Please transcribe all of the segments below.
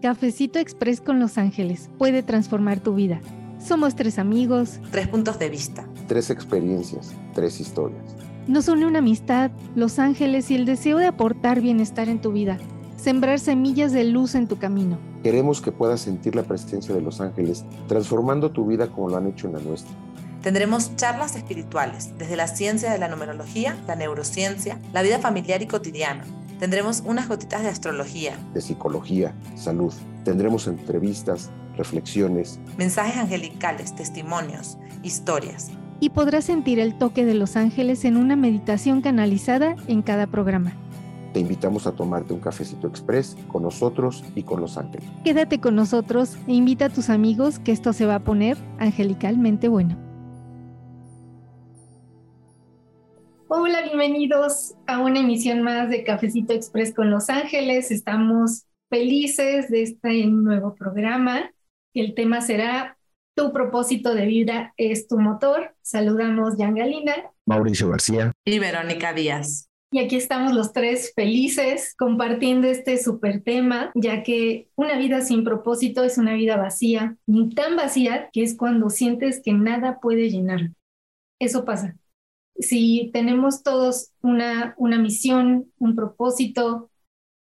Cafecito Express con Los Ángeles puede transformar tu vida. Somos tres amigos. Tres puntos de vista. Tres experiencias. Tres historias. Nos une una amistad, Los Ángeles y el deseo de aportar bienestar en tu vida. Sembrar semillas de luz en tu camino. Queremos que puedas sentir la presencia de Los Ángeles, transformando tu vida como lo han hecho en la nuestra. Tendremos charlas espirituales, desde la ciencia de la numerología, la neurociencia, la vida familiar y cotidiana Tendremos unas gotitas de astrología, de psicología, salud. Tendremos entrevistas, reflexiones, mensajes angelicales, testimonios, historias. Y podrás sentir el toque de los ángeles en una meditación canalizada en cada programa. Te invitamos a tomarte un cafecito express con nosotros y con los ángeles. Quédate con nosotros e invita a tus amigos que esto se va a poner angelicalmente bueno. Hola, bienvenidos a una emisión más de Cafecito Express con Los Ángeles. Estamos felices de este nuevo programa. El tema será Tu propósito de vida es tu motor. Saludamos Jan Galina, Mauricio García y Verónica Díaz. Y aquí estamos los tres felices compartiendo este súper tema, ya que una vida sin propósito es una vida vacía, ni tan vacía que es cuando sientes que nada puede llenar. Eso pasa si tenemos todos una, una misión, un propósito,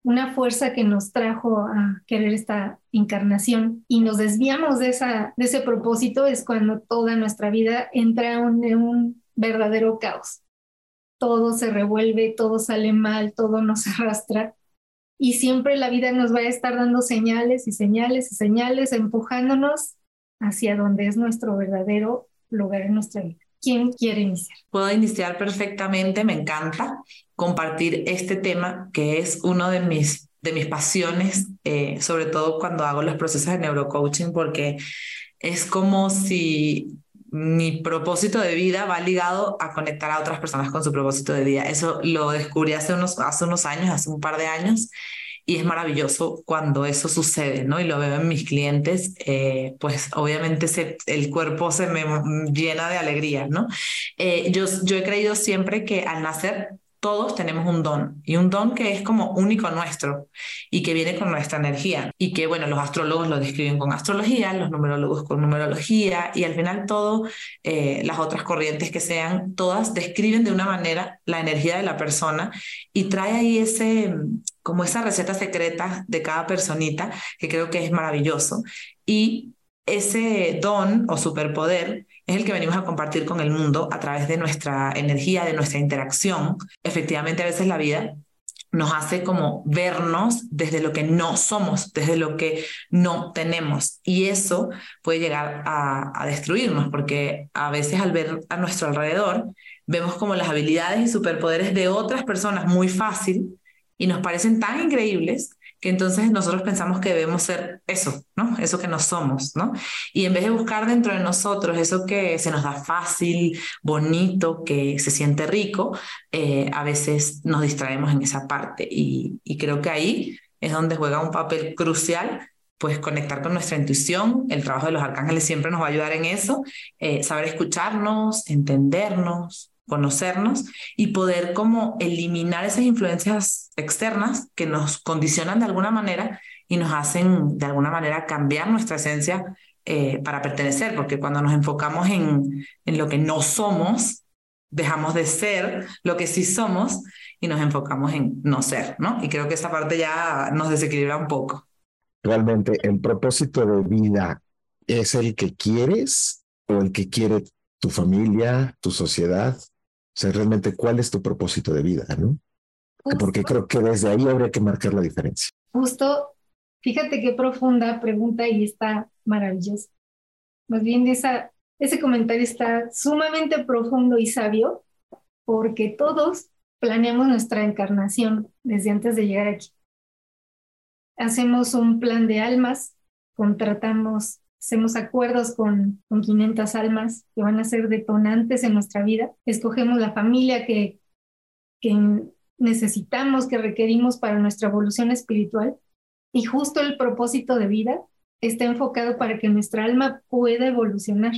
una fuerza que nos trajo a querer esta encarnación y nos desviamos de, esa, de ese propósito, es cuando toda nuestra vida entra en un verdadero caos. Todo se revuelve, todo sale mal, todo nos arrastra y siempre la vida nos va a estar dando señales y señales y señales, empujándonos hacia donde es nuestro verdadero lugar en nuestra vida. ¿Quién quiere iniciar? Puedo iniciar perfectamente, me encanta compartir este tema que es uno de mis, de mis pasiones, eh, sobre todo cuando hago los procesos de neurocoaching, porque es como si mi propósito de vida va ligado a conectar a otras personas con su propósito de vida. Eso lo descubrí hace unos, hace unos años, hace un par de años, y es maravilloso cuando eso sucede, ¿no? Y lo veo en mis clientes, eh, pues obviamente se, el cuerpo se me llena de alegría, ¿no? Eh, yo, yo he creído siempre que al nacer todos tenemos un don y un don que es como único nuestro y que viene con nuestra energía y que bueno los astrólogos lo describen con astrología los numerólogos con numerología y al final todo eh, las otras corrientes que sean todas describen de una manera la energía de la persona y trae ahí ese como esa receta secreta de cada personita que creo que es maravilloso y ese don o superpoder es el que venimos a compartir con el mundo a través de nuestra energía, de nuestra interacción. Efectivamente, a veces la vida nos hace como vernos desde lo que no somos, desde lo que no tenemos. Y eso puede llegar a, destruirnos, porque a veces al ver a nuestro alrededor, vemos como las habilidades y superpoderes de otras personas muy fácil y nos parecen tan increíbles que entonces nosotros pensamos que debemos ser eso, ¿no? Eso que no somos, ¿no? Y en vez de buscar dentro de nosotros eso que se nos da fácil, bonito, que se siente rico, eh, a veces nos distraemos en esa parte y, creo que ahí es donde juega un papel crucial pues conectar con nuestra intuición, el trabajo de los arcángeles siempre nos va a ayudar en eso, eh, saber escucharnos, entendernos, conocernos y poder como eliminar esas influencias externas que nos condicionan de alguna manera y nos hacen de alguna manera cambiar nuestra esencia eh, para pertenecer, porque cuando nos enfocamos en, en lo que no somos, dejamos de ser lo que sí somos y nos enfocamos en no ser, ¿no? Y creo que esa parte ya nos desequilibra un poco. Realmente, el propósito de vida es el que quieres o el que quiere tu familia, tu sociedad. O sea, realmente, ¿cuál es tu propósito de vida, no? Porque creo que desde ahí habría que marcar la diferencia. Justo, fíjate qué profunda pregunta y está maravillosa. Más bien, esa, ese comentario está sumamente profundo y sabio, porque todos planeamos nuestra encarnación desde antes de llegar aquí. Hacemos un plan de almas, contratamos hacemos acuerdos con, con 500 almas que van a ser detonantes en nuestra vida, escogemos la familia que, que necesitamos, que requerimos para nuestra evolución espiritual y justo el propósito de vida está enfocado para que nuestra alma pueda evolucionar.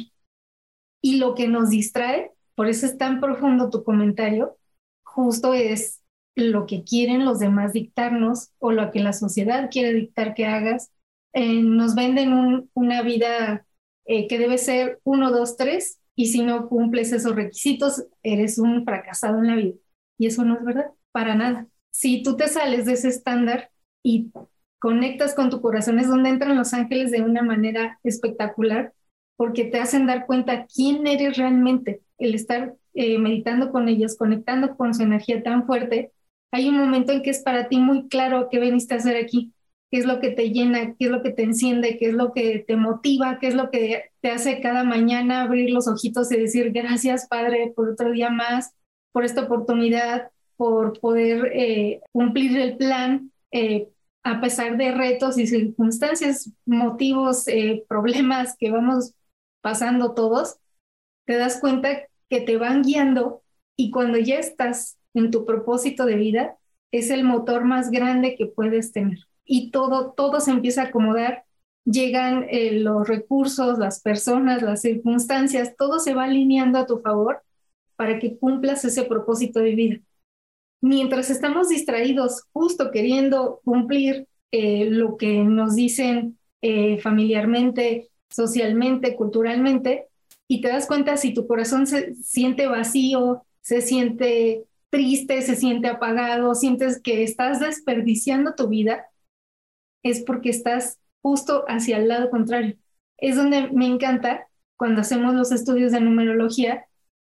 Y lo que nos distrae, por eso es tan profundo tu comentario, justo es lo que quieren los demás dictarnos o lo que la sociedad quiere dictar que hagas eh, nos venden una vida eh, que debe ser uno, dos, tres, y si no cumples esos requisitos, eres un fracasado en la vida. Y eso no es verdad, para nada. Si tú te sales de ese estándar y conectas con tu corazón, es donde entran los ángeles de una manera espectacular, porque te hacen dar cuenta quién eres realmente. El estar eh, meditando con ellos, conectando con su energía tan fuerte, hay un momento en que es para ti muy claro qué veniste a hacer aquí, qué es lo que te llena, qué es lo que te enciende, qué es lo que te motiva, qué es lo que te hace cada mañana abrir los ojitos y decir gracias Padre por otro día más, por esta oportunidad, por poder eh, cumplir el plan. Eh, a pesar de retos y circunstancias, motivos, eh, problemas que vamos pasando todos, te das cuenta que te van guiando y cuando ya estás en tu propósito de vida, es el motor más grande que puedes tener. Y todo, todo se empieza a acomodar, llegan eh, los recursos, las personas, las circunstancias, todo se va alineando a tu favor para que cumplas ese propósito de vida. Mientras estamos distraídos, justo queriendo cumplir eh, lo que nos dicen eh, familiarmente, socialmente, culturalmente, y te das cuenta si tu corazón se siente vacío, se siente triste, se siente apagado, sientes que estás desperdiciando tu vida, es porque estás justo hacia el lado contrario. Es donde me encanta cuando hacemos los estudios de numerología,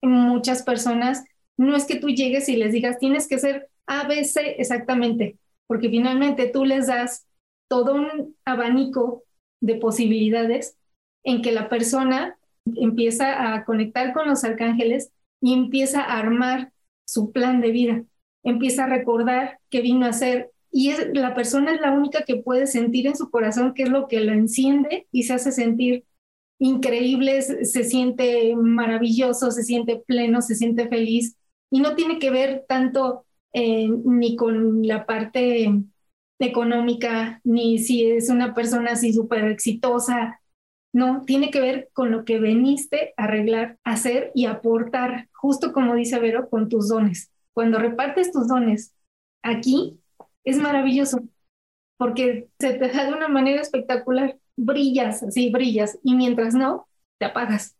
muchas personas, no es que tú llegues y les digas, tienes que ser ABC exactamente, porque finalmente tú les das todo un abanico de posibilidades en que la persona empieza a conectar con los arcángeles y empieza a armar su plan de vida, empieza a recordar qué vino a hacer y la persona es la única que puede sentir en su corazón qué es lo que lo enciende y se hace sentir increíble, se siente maravilloso, se siente pleno, se siente feliz y no tiene que ver tanto eh, ni con la parte económica, ni si es una persona así súper exitosa, no, tiene que ver con lo que veniste a arreglar, hacer y aportar, justo como dice Vero, con tus dones. Cuando repartes tus dones aquí, es maravilloso, porque se te da de una manera espectacular. Brillas, así brillas, y mientras no, te apagas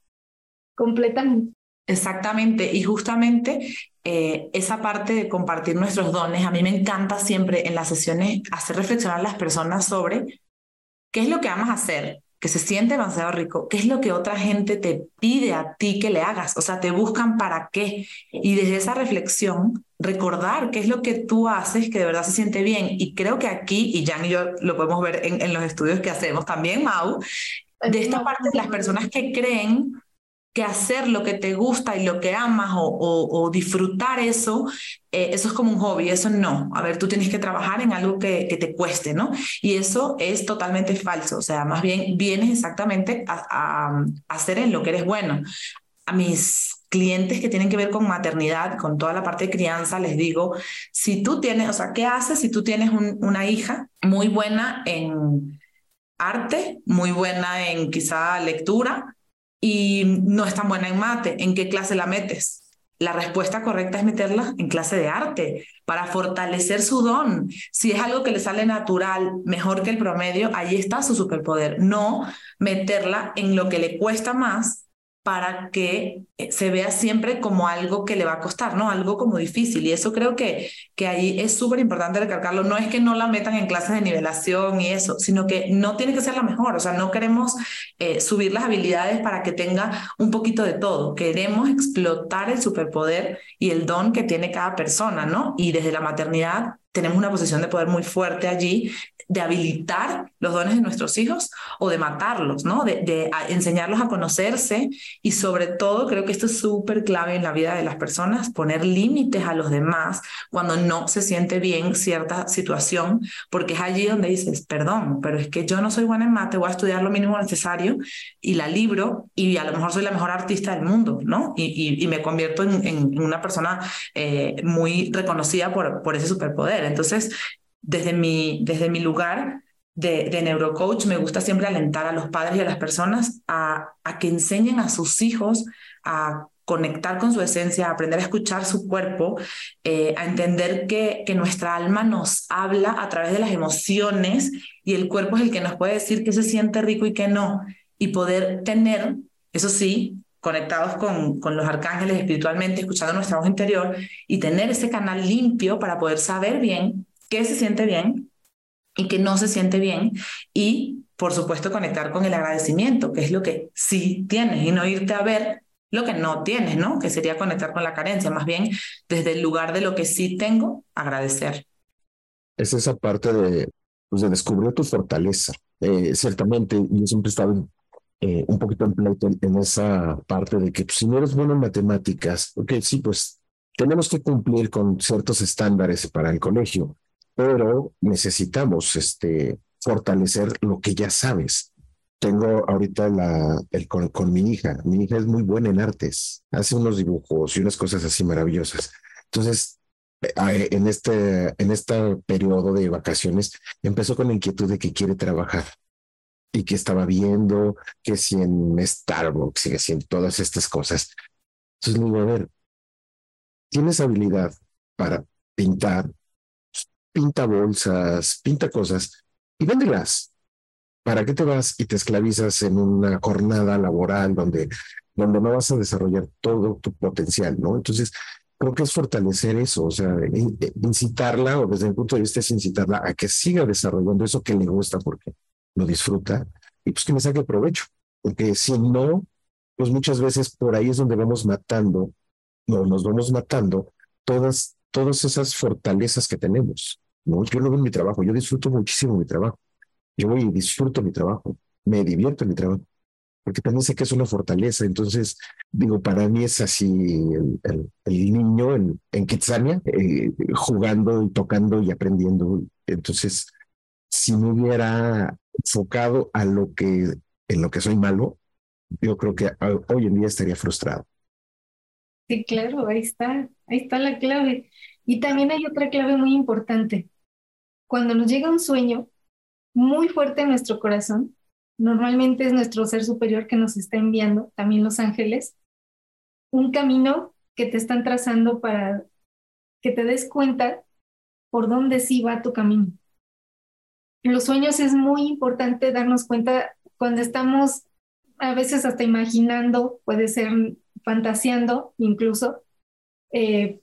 completamente. Exactamente, y justamente eh, esa parte de compartir nuestros dones, a mí me encanta siempre en las sesiones hacer reflexionar a las personas sobre qué es lo que amas hacer, que se siente demasiado rico, qué es lo que otra gente te pide a ti que le hagas, o sea, te buscan para qué. Y desde esa reflexión, recordar qué es lo que tú haces que de verdad se siente bien. Y creo que aquí, y Jan y yo lo podemos ver en, en los estudios que hacemos también, Mau, de esta parte de las personas que creen que hacer lo que te gusta y lo que amas o, disfrutar eso, eh, eso es como un hobby, eso no. A ver, tú tienes que trabajar en algo que, que, te cueste, ¿no? Y eso es totalmente falso, o sea, más bien vienes exactamente a, a, hacer en lo que eres bueno. A mis clientes que tienen que ver con maternidad, con toda la parte de crianza, les digo, si tú tienes, o sea, ¿qué haces si tú tienes una hija muy buena en arte, muy buena en quizá lectura, y no es tan buena en mate, ¿en qué clase la metes? La respuesta correcta es meterla en clase de arte para fortalecer su don. Si es algo que le sale natural, mejor que el promedio, ahí está su superpoder. No meterla en lo que le cuesta más para que eh, se vea siempre como algo que le va a costar, ¿no? Algo como difícil. Y eso creo que, que ahí es súper importante recalcarlo. No es que no la metan en clases de nivelación y eso, sino que no tiene que ser la mejor. O sea, no queremos eh, subir las habilidades para que tenga un poquito de todo. Queremos explotar el superpoder y el don que tiene cada persona, ¿no? Y desde la maternidad tenemos una posición de poder muy fuerte allí de habilitar los dones de nuestros hijos o de matarlos, ¿no? De, enseñarlos a conocerse y sobre todo creo que esto es súper clave en la vida de las personas, poner límites a los demás cuando no se siente bien cierta situación, porque es allí donde dices, perdón, pero es que yo no soy buena en mate, voy a estudiar lo mínimo necesario y la libro y a lo mejor soy la mejor artista del mundo, ¿no? Y, me convierto en, en, una persona eh, muy reconocida por, por ese superpoder. Entonces, desde mi, desde mi lugar de, de, neurocoach, me gusta siempre alentar a los padres y a las personas a, a que enseñen a sus hijos a conectar con su esencia, a aprender a escuchar su cuerpo, eh, a entender que, que nuestra alma nos habla a través de las emociones y el cuerpo es el que nos puede decir que se siente rico y que no, y poder tener, eso sí, conectados con, con los arcángeles espiritualmente, escuchando nuestra voz interior y tener ese canal limpio para poder saber bien qué se siente bien y qué no se siente bien y por supuesto conectar con el agradecimiento, que es lo que sí tienes y no irte a ver lo que no tienes, ¿no? Que sería conectar con la carencia, más bien desde el lugar de lo que sí tengo, agradecer. Es esa parte de, pues, de descubrir tu fortaleza. Eh, ciertamente, yo siempre he estado eh, un poquito en, esa parte de que pues, si no eres bueno en matemáticas, ok, sí, pues tenemos que cumplir con ciertos estándares para el colegio, pero necesitamos este, fortalecer lo que ya sabes tengo ahorita la, el, con, con, mi hija. Mi hija es muy buena en artes, hace unos dibujos y unas cosas así maravillosas. Entonces, eh, en este, en este periodo de vacaciones, empezó con la inquietud de que quiere trabajar y que estaba viendo que si en Starbucks y que si en todas estas cosas. Entonces le digo, a ver, tienes habilidad para pintar, pinta bolsas, pinta cosas y véndelas ¿Para qué te vas y te esclavizas en una jornada laboral donde, donde no vas a desarrollar todo tu potencial, ¿no? Entonces, creo que es fortalecer eso, o sea, incitarla, o desde mi punto de vista es incitarla a que siga desarrollando eso que le gusta porque lo disfruta y pues que me saque provecho, porque si no, pues muchas veces por ahí es donde vamos matando, no, nos vamos matando todas, todas esas fortalezas que tenemos, ¿no? Yo lo veo mi trabajo, yo disfruto muchísimo mi trabajo yo voy y disfruto mi trabajo, me divierto en mi trabajo, porque también sé que es una fortaleza. Entonces, digo, para mí es así el, el, niño en, en Kitsania, eh, jugando y tocando y aprendiendo. Entonces, si me hubiera enfocado a lo que, en lo que soy malo, yo creo que hoy en día estaría frustrado. Sí, claro, ahí está, ahí está la clave. Y también hay otra clave muy importante. Cuando nos llega un sueño, muy fuerte en nuestro corazón. Normalmente es nuestro ser superior que nos está enviando, también los ángeles, un camino que te están trazando para que te des cuenta por dónde sí va tu camino. Los sueños es muy importante darnos cuenta cuando estamos a veces hasta imaginando, puede ser fantaseando incluso, eh,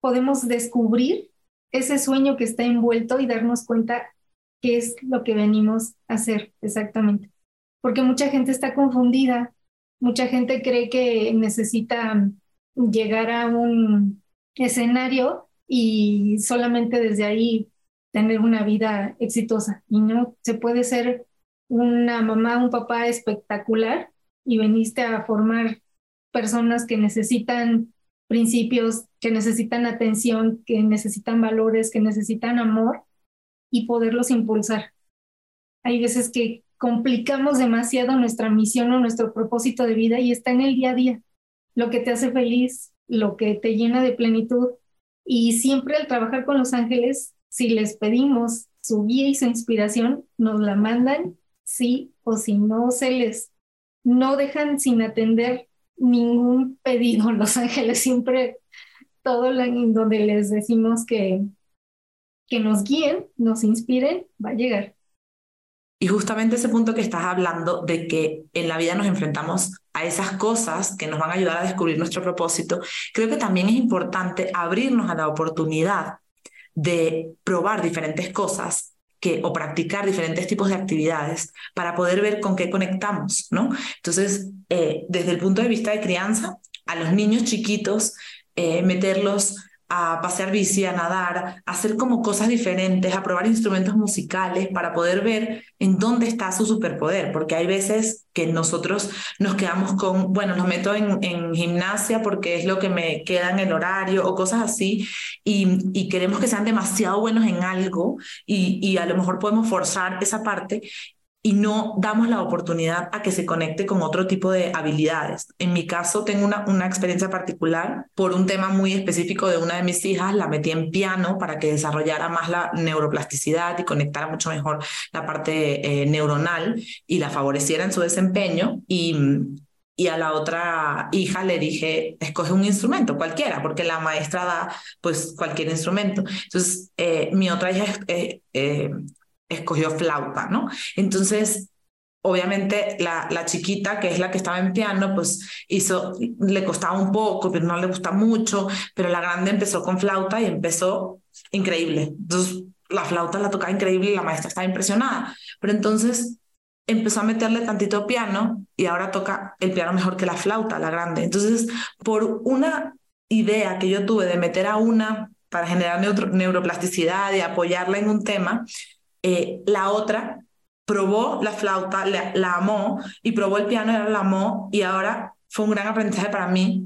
podemos descubrir ese sueño que está envuelto y darnos cuenta qué es lo que venimos a hacer exactamente. Porque mucha gente está confundida, mucha gente cree que necesita llegar a un escenario y solamente desde ahí tener una vida exitosa. Y no, se puede ser una mamá, un papá espectacular y veniste a formar personas que necesitan principios, que necesitan atención, que necesitan valores, que necesitan amor y poderlos impulsar. Hay veces que complicamos demasiado nuestra misión o nuestro propósito de vida y está en el día a día, lo que te hace feliz, lo que te llena de plenitud. Y siempre al trabajar con los ángeles, si les pedimos su guía y su inspiración, nos la mandan, sí o si no se les, no dejan sin atender ningún pedido. Los ángeles siempre, todo lo en donde les decimos que que nos guíen, nos inspiren, va a llegar. Y justamente ese punto que estás hablando de que en la vida nos enfrentamos a esas cosas que nos van a ayudar a descubrir nuestro propósito, creo que también es importante abrirnos a la oportunidad de probar diferentes cosas que, o practicar diferentes tipos de actividades para poder ver con qué conectamos, ¿no? Entonces, eh, desde el punto de vista de crianza, a los niños chiquitos, eh, meterlos a pasear bici, a nadar, a hacer como cosas diferentes, a probar instrumentos musicales para poder ver en dónde está su superpoder, porque hay veces que nosotros nos quedamos con, bueno, los meto en, en gimnasia porque es lo que me queda en el horario o cosas así, y, y queremos que sean demasiado buenos en algo y, y a lo mejor podemos forzar esa parte y no damos la oportunidad a que se conecte con otro tipo de habilidades. En mi caso, tengo una, una experiencia particular por un tema muy específico de una de mis hijas, la metí en piano para que desarrollara más la neuroplasticidad y conectara mucho mejor la parte eh, neuronal y la favoreciera en su desempeño. Y, y a la otra hija le dije, escoge un instrumento, cualquiera, porque la maestra da pues cualquier instrumento. Entonces, eh, mi otra hija eh, eh, escogió flauta, ¿no? Entonces, obviamente la, la chiquita, que es la que estaba en piano, pues hizo, le costaba un poco, pero no le gusta mucho, pero la grande empezó con flauta y empezó increíble. Entonces, la flauta la tocaba increíble y la maestra estaba impresionada. Pero entonces empezó a meterle tantito piano y ahora toca el piano mejor que la flauta, la grande. Entonces, por una idea que yo tuve de meter a una para generar neuroplasticidad y apoyarla en un tema, eh, la otra probó la flauta, la, la amó y probó el piano, la amó y ahora fue un gran aprendizaje para mí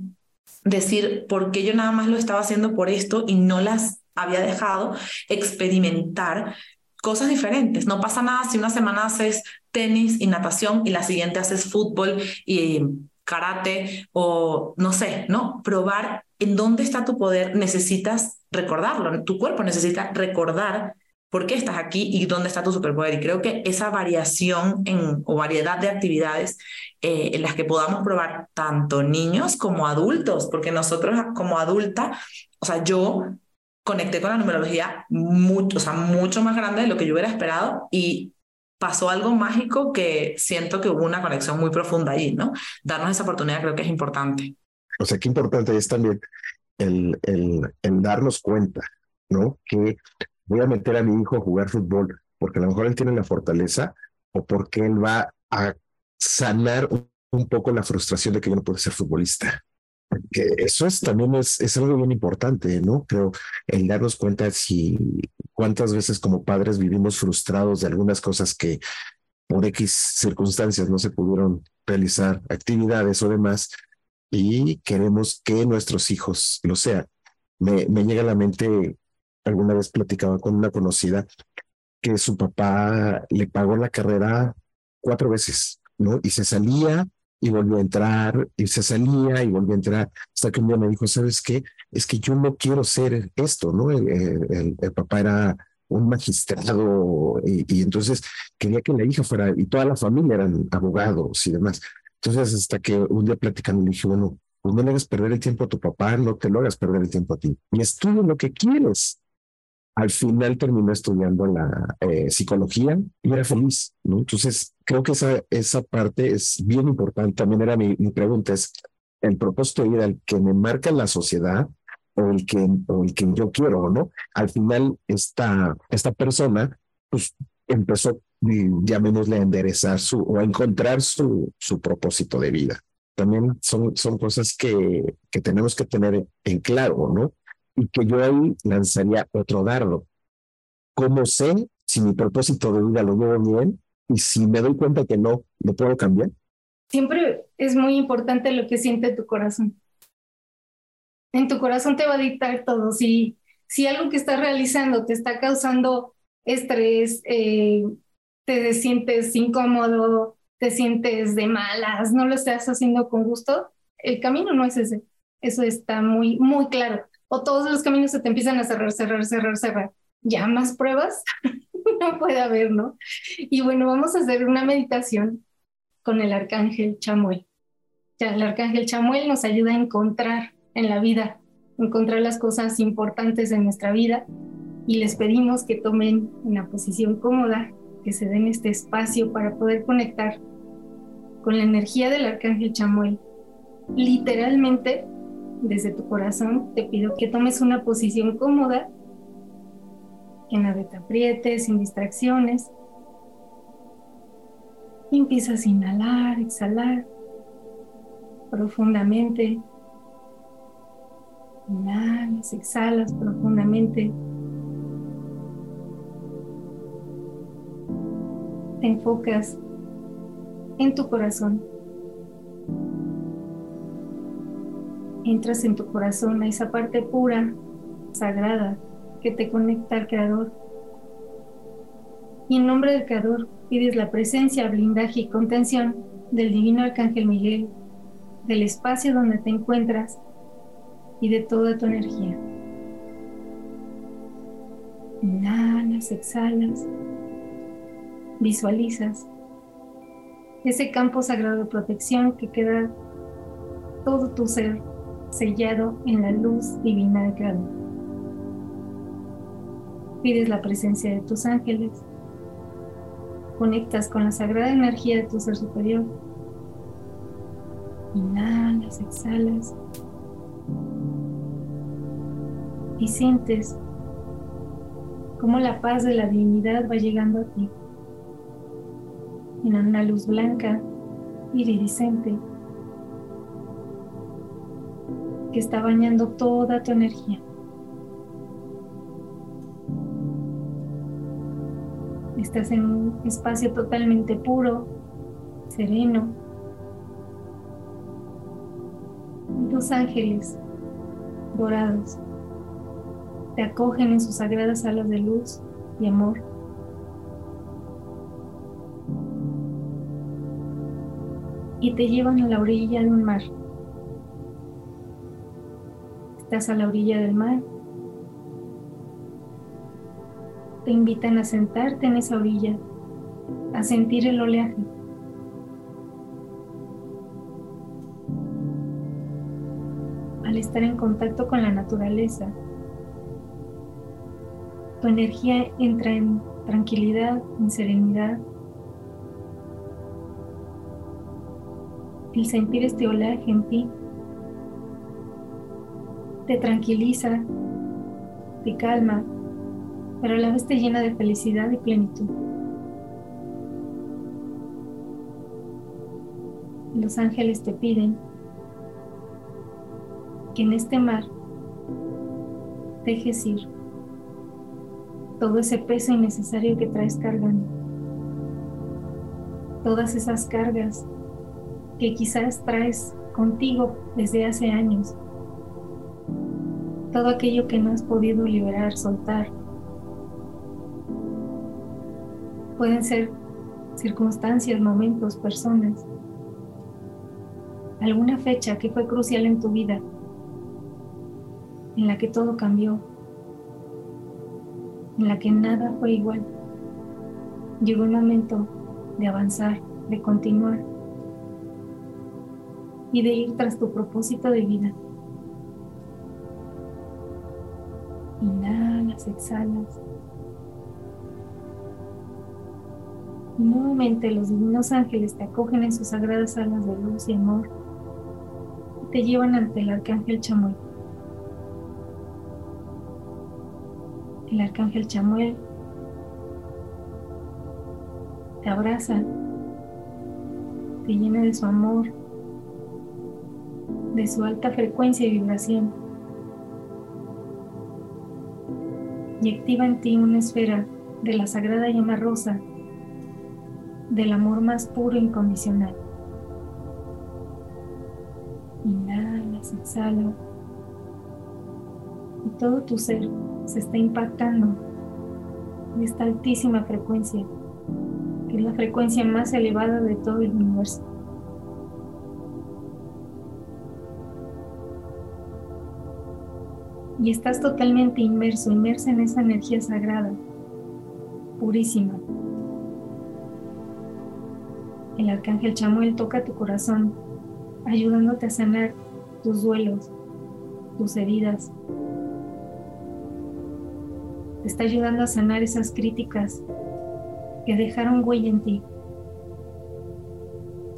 decir por qué yo nada más lo estaba haciendo por esto y no las había dejado experimentar cosas diferentes. No pasa nada si una semana haces tenis y natación y la siguiente haces fútbol y karate o no sé, ¿no? Probar en dónde está tu poder, necesitas recordarlo, tu cuerpo necesita recordar por qué estás aquí y dónde está tu superpoder. Y creo que esa variación en, o variedad de actividades eh, en las que podamos probar tanto niños como adultos, porque nosotros como adulta, o sea, yo conecté con la numerología mucho, o sea, mucho más grande de lo que yo hubiera esperado y pasó algo mágico que siento que hubo una conexión muy profunda ahí, ¿no? Darnos esa oportunidad creo que es importante. O sea, qué importante es también el, el, el darnos cuenta, ¿no? Que voy a meter a mi hijo a jugar fútbol porque a lo mejor él tiene la fortaleza o porque él va a sanar un poco la frustración de que yo no puedo ser futbolista que eso es también es, es algo bien importante, ¿no? Creo el darnos cuenta si cuántas veces como padres vivimos frustrados de algunas cosas que por X circunstancias no se pudieron realizar, actividades o demás, y queremos que nuestros hijos lo sean. Me, me llega a la mente, alguna vez platicaba con una conocida que su papá le pagó la carrera cuatro veces, ¿no? Y se salía y volvió a entrar y se salía y volvió a entrar hasta que un día me dijo, ¿sabes qué? Es que yo no quiero ser esto, ¿no? El, papá era un magistrado y, entonces quería que la hija fuera y toda la familia eran abogados y demás. Entonces hasta que un día platicando le dije, bueno, pues no le hagas perder el tiempo a tu papá, no te lo hagas perder el tiempo a ti. Y estudia lo que quieres al final terminó estudiando la eh, psicología y era feliz, ¿no? Entonces, creo que esa, esa parte es bien importante. También era mi, mi pregunta, es el propósito de vida, el que me marca la sociedad o el que, o el que yo quiero, ¿no? Al final, esta, esta persona, pues, empezó, llamémosle, a enderezar su, o a encontrar su, su propósito de vida. También son, son cosas que, que tenemos que tener en claro, ¿no? Y que yo ahí lanzaría otro dardo. ¿Cómo sé si mi propósito de vida lo llevo bien y si me doy cuenta que no, lo puedo cambiar? Siempre es muy importante lo que siente tu corazón. En tu corazón te va a dictar todo. Si, si algo que estás realizando te está causando estrés, eh, te sientes incómodo, te sientes de malas, no lo estás haciendo con gusto, el camino no es ese. Eso está muy, muy claro o todos los caminos se te empiezan a cerrar, cerrar, cerrar, cerrar. Ya más pruebas no puede haber, ¿no? Y bueno, vamos a hacer una meditación con el arcángel Chamuel. El arcángel Chamuel nos ayuda a encontrar en la vida, encontrar las cosas importantes en nuestra vida y les pedimos que tomen una posición cómoda, que se den este espacio para poder conectar con la energía del arcángel Chamuel. Literalmente desde tu corazón, te pido que tomes una posición cómoda, que nada te aprietes, sin distracciones. Y empiezas a inhalar, exhalar profundamente. Inhalas, exhalas profundamente. Te enfocas en tu corazón. Entras en tu corazón a esa parte pura, sagrada, que te conecta al Creador. Y en nombre del Creador pides la presencia, blindaje y contención del Divino Arcángel Miguel, del espacio donde te encuentras y de toda tu energía. Inhalas, exhalas, visualizas ese campo sagrado de protección que queda todo tu ser sellado en la luz divina de Creador. Pides la presencia de tus ángeles, conectas con la sagrada energía de tu ser superior, inhalas, exhalas. Y sientes cómo la paz de la divinidad va llegando a ti. En una luz blanca, iridiscente, que está bañando toda tu energía. Estás en un espacio totalmente puro, sereno. Dos ángeles dorados te acogen en sus sagradas alas de luz y amor. y te llevan a la orilla de un mar. Estás a la orilla del mar. Te invitan a sentarte en esa orilla, a sentir el oleaje. Al estar en contacto con la naturaleza, tu energía entra en tranquilidad, en serenidad, el sentir este oleaje en ti te tranquiliza, te calma, pero a la vez te llena de felicidad y plenitud. Los ángeles te piden que en este mar dejes ir todo ese peso innecesario que traes cargando, todas esas cargas que quizás traes contigo desde hace años. Todo aquello que no has podido liberar, soltar. Pueden ser circunstancias, momentos, personas. Alguna fecha que fue crucial en tu vida, en la que todo cambió, en la que nada fue igual. Llegó el momento de avanzar, de continuar y de ir tras tu propósito de vida. Inhalas, exhalas. Y nuevamente los divinos ángeles te acogen en sus sagradas alas de luz y amor y te llevan ante el arcángel Chamuel. El arcángel Chamuel te abraza, te llena de su amor de su alta frecuencia y vibración y activa en ti una esfera de la sagrada llama rosa del amor más puro e incondicional. Inhalas, exhala y todo tu ser se está impactando de esta altísima frecuencia, que es la frecuencia más elevada de todo el universo. Y estás totalmente inmerso, inmersa en esa energía sagrada, purísima. El arcángel Chamuel toca tu corazón, ayudándote a sanar tus duelos, tus heridas. Te está ayudando a sanar esas críticas que dejaron huella en ti.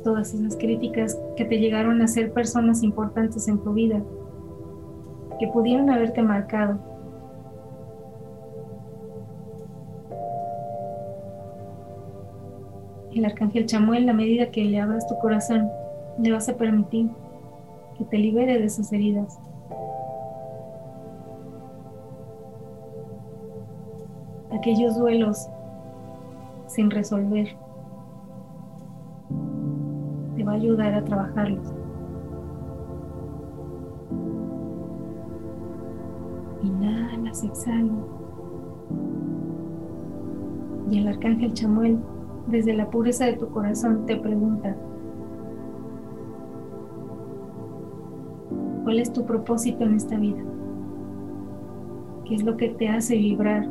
Todas esas críticas que te llegaron a ser personas importantes en tu vida que pudieron haberte marcado. El arcángel Chamuel, a medida que le abras tu corazón, le vas a permitir que te libere de esas heridas. Aquellos duelos sin resolver. Te va a ayudar a trabajarlos. Exhala. Y el arcángel Chamuel, desde la pureza de tu corazón, te pregunta, ¿cuál es tu propósito en esta vida? ¿Qué es lo que te hace vibrar?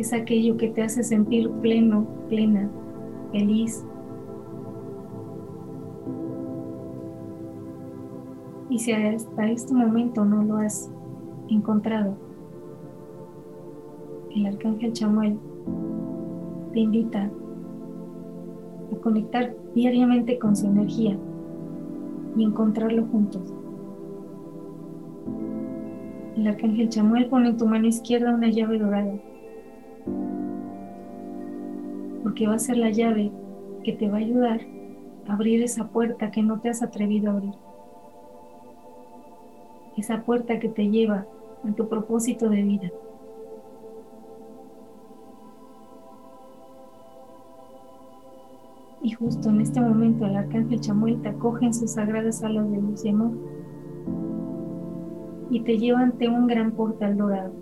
es aquello que te hace sentir pleno, plena, feliz. Y si hasta este momento no lo has encontrado, el arcángel Chamuel te invita a conectar diariamente con su energía y encontrarlo juntos. El arcángel Chamuel pone en tu mano izquierda una llave dorada, porque va a ser la llave que te va a ayudar a abrir esa puerta que no te has atrevido a abrir. Esa puerta que te lleva a tu propósito de vida. Y justo en este momento el arcángel Chamuel te acoge en sus sagradas alas de luz y amor y te lleva ante un gran portal dorado.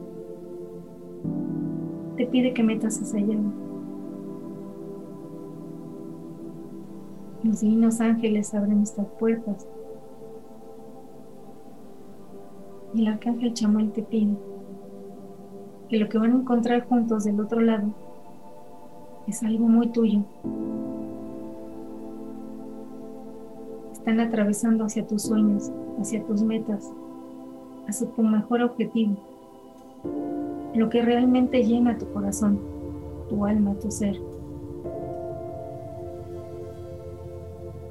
Te pide que metas esa llave. Los divinos ángeles abren estas puertas el arcángel Chamuel te pide que lo que van a encontrar juntos del otro lado es algo muy tuyo. Están atravesando hacia tus sueños, hacia tus metas, hacia tu mejor objetivo, lo que realmente llena tu corazón, tu alma, tu ser.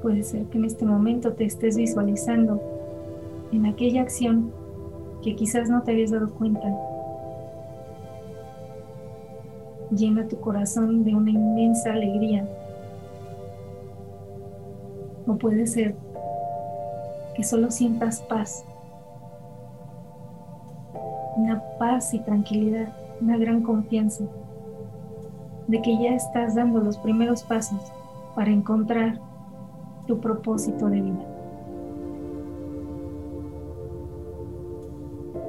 Puede ser que en este momento te estés visualizando en aquella acción que quizás no te habías dado cuenta. Llena tu corazón de una inmensa alegría. O puede ser que solo sientas paz una paz y tranquilidad, una gran confianza de que ya estás dando los primeros pasos para encontrar tu propósito de vida.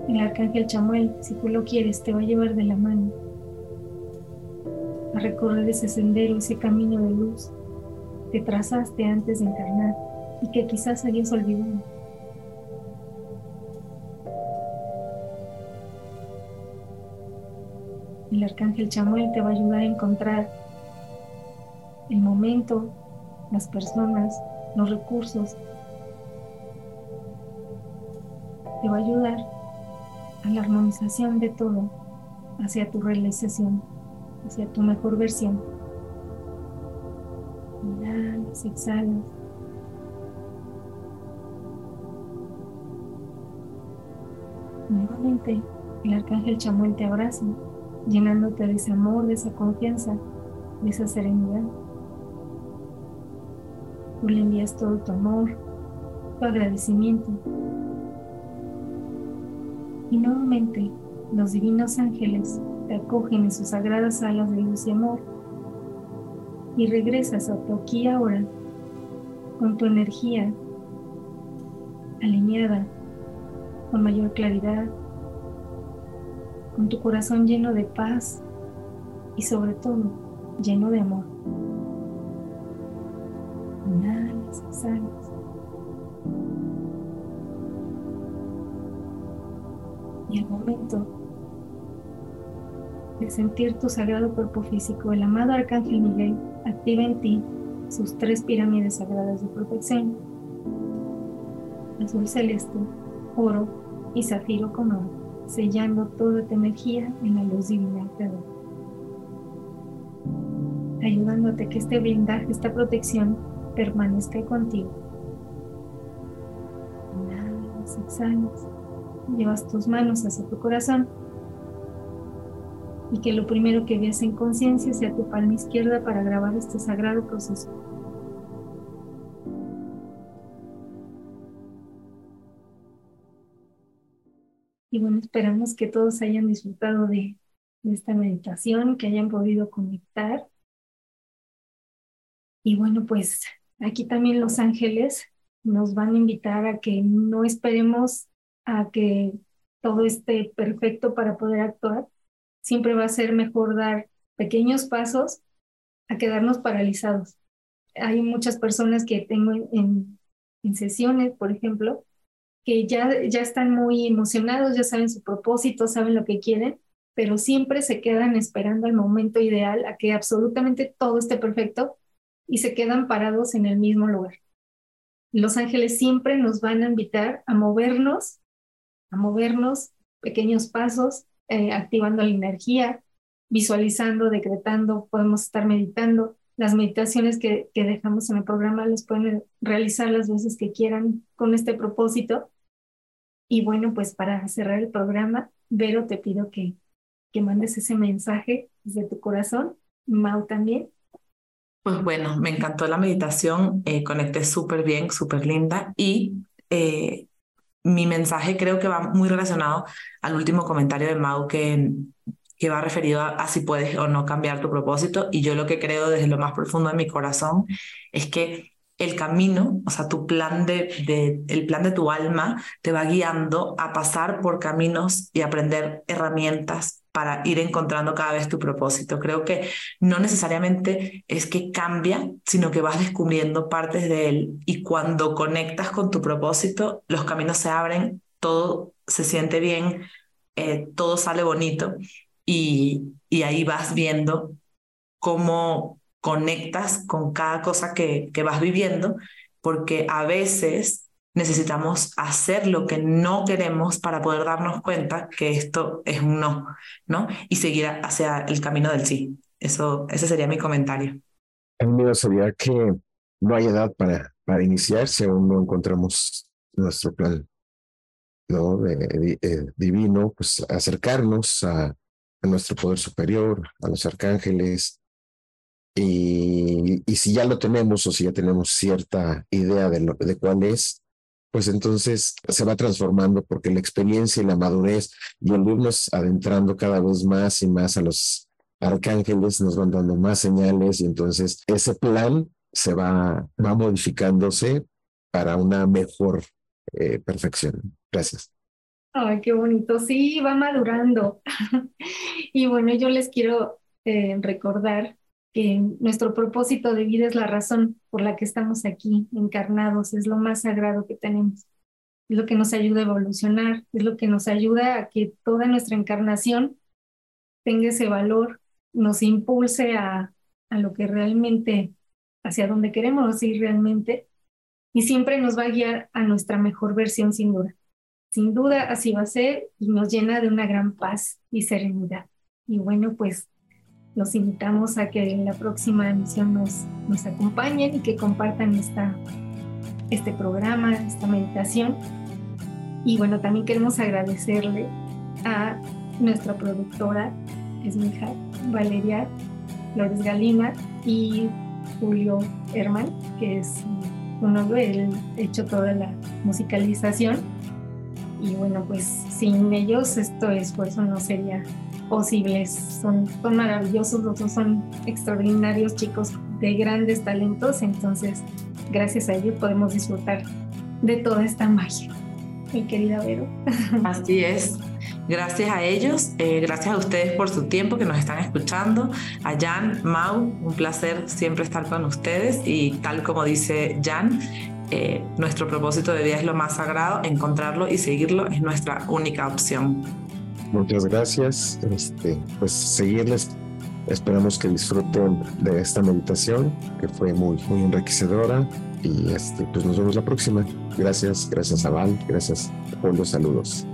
El arcángel Chamuel, si tú lo quieres, te va a llevar de la mano a recorrer ese sendero, ese camino de luz que trazaste antes de encarnar y que quizás habías olvidado. el arcángel Chamuel te va a ayudar a encontrar el momento, las personas, los recursos. Te va a ayudar a la armonización de todo hacia tu realización, hacia tu mejor versión. Inhalas, exhalas. Nuevamente, el arcángel Chamuel te abraza llenándote de ese amor, de esa confianza, de esa serenidad. Tú le envías todo tu amor, tu agradecimiento. Y nuevamente los divinos ángeles te acogen en sus sagradas alas de luz y amor y regresas a tu aquí ahora con tu energía alineada, con mayor claridad, con tu corazón lleno de paz y sobre todo lleno de amor. Inhalas, exhalas. De sentir tu sagrado cuerpo físico, el amado Arcángel Miguel activa en ti sus tres pirámides sagradas de protección, azul celeste, oro y zafiro con oro sellando toda tu energía en la luz divina creadora. Ayudándote que este blindaje, esta protección permanezca contigo. Inhalas, exhalas, llevas tus manos hacia tu corazón y que lo primero que veas en conciencia sea tu palma izquierda para grabar este sagrado proceso. Y bueno, esperamos que todos hayan disfrutado de, esta meditación, que hayan podido conectar. Y bueno, pues aquí también los ángeles nos van a invitar a que no esperemos a que todo esté perfecto para poder actuar. Siempre va a ser mejor dar pequeños pasos a quedarnos paralizados. Hay muchas personas que tengo en, en sesiones, por ejemplo, que ya, ya están muy emocionados, ya saben su propósito, saben lo que quieren, pero siempre se quedan esperando el momento ideal a que absolutamente todo esté perfecto y se quedan parados en el mismo lugar. Los ángeles siempre nos van a invitar a movernos, a movernos pequeños pasos, eh, activando la energía, visualizando, decretando, podemos estar meditando. Las meditaciones que, que dejamos en el programa las pueden realizar las veces que quieran con este propósito. Y bueno, pues para cerrar el programa, Vero, te pido que, que mandes ese mensaje desde tu corazón. Mau también. Pues bueno, me encantó la meditación, eh, conecté súper bien, súper linda y eh, mi mensaje creo que va muy relacionado al último comentario de Mau que, que va referido a, si puedes o no cambiar tu propósito. Y yo lo que creo desde lo más profundo de mi corazón es que el camino, o sea, tu plan de, de, el plan de tu alma te va guiando a pasar por caminos y aprender herramientas para ir encontrando cada vez tu propósito. Creo que no necesariamente es que cambia, sino que vas descubriendo partes de él y cuando conectas con tu propósito, los caminos se abren, todo se siente bien, eh, todo sale bonito y, y ahí vas viendo cómo conectas con cada cosa que, que vas viviendo, porque a veces necesitamos hacer lo que no queremos para poder darnos cuenta que esto es un no, ¿no? Y seguir hacia el camino del sí. Eso, ese sería mi comentario. El mío sería que no hay edad para, para iniciar si aún no encontramos nuestro plan ¿no? Eh, divino, pues acercarnos a, a, nuestro poder superior, a los arcángeles. Y, y si ya lo tenemos o si ya tenemos cierta idea de, de cuál es, pues entonces se va transformando porque la experiencia y la madurez y el irnos adentrando cada vez más y más a los arcángeles nos van dando más señales y entonces ese plan se va, va modificándose para una mejor eh, perfección. Gracias. Ay, qué bonito. Sí, va madurando. y bueno, yo les quiero eh, recordar que nuestro propósito de vida es la razón por la que estamos aquí encarnados, es lo más sagrado que tenemos, es lo que nos ayuda a evolucionar, es lo que nos ayuda a que toda nuestra encarnación tenga ese valor, nos impulse a, a lo que realmente, hacia donde queremos ir realmente, y siempre nos va a guiar a nuestra mejor versión sin duda. Sin duda así va a ser y nos llena de una gran paz y serenidad. Y bueno, pues los invitamos a que en la próxima emisión nos, nos acompañen y que compartan esta, este programa, esta meditación. Y bueno, también queremos agradecerle a nuestra productora, es mi hija, Valeria Flores Galina y Julio Herman, que es un hombre, él hecho toda la musicalización. Y bueno, pues sin ellos esto esfuerzo no sería posibles. Son, son maravillosos, los dos son extraordinarios chicos de grandes talentos, entonces gracias a ellos podemos disfrutar de toda esta magia. Mi querida Vero. Así es. Gracias a ellos, eh, gracias a ustedes por su tiempo que nos están escuchando. A Jan, Mau, un placer siempre estar con ustedes y tal como dice Jan, eh, nuestro propósito de vida es lo más sagrado, encontrarlo y seguirlo es nuestra única opción. Muchas gracias. Este, pues seguirles. Esperamos que disfruten de esta meditación que fue muy, muy enriquecedora. Y este, pues nos vemos la próxima. Gracias, gracias a Val, gracias por los saludos.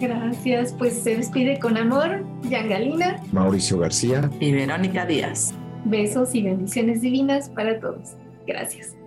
Gracias, pues se despide con amor, Yangalina, Mauricio García y Verónica Díaz. Besos y bendiciones divinas para todos. Gracias.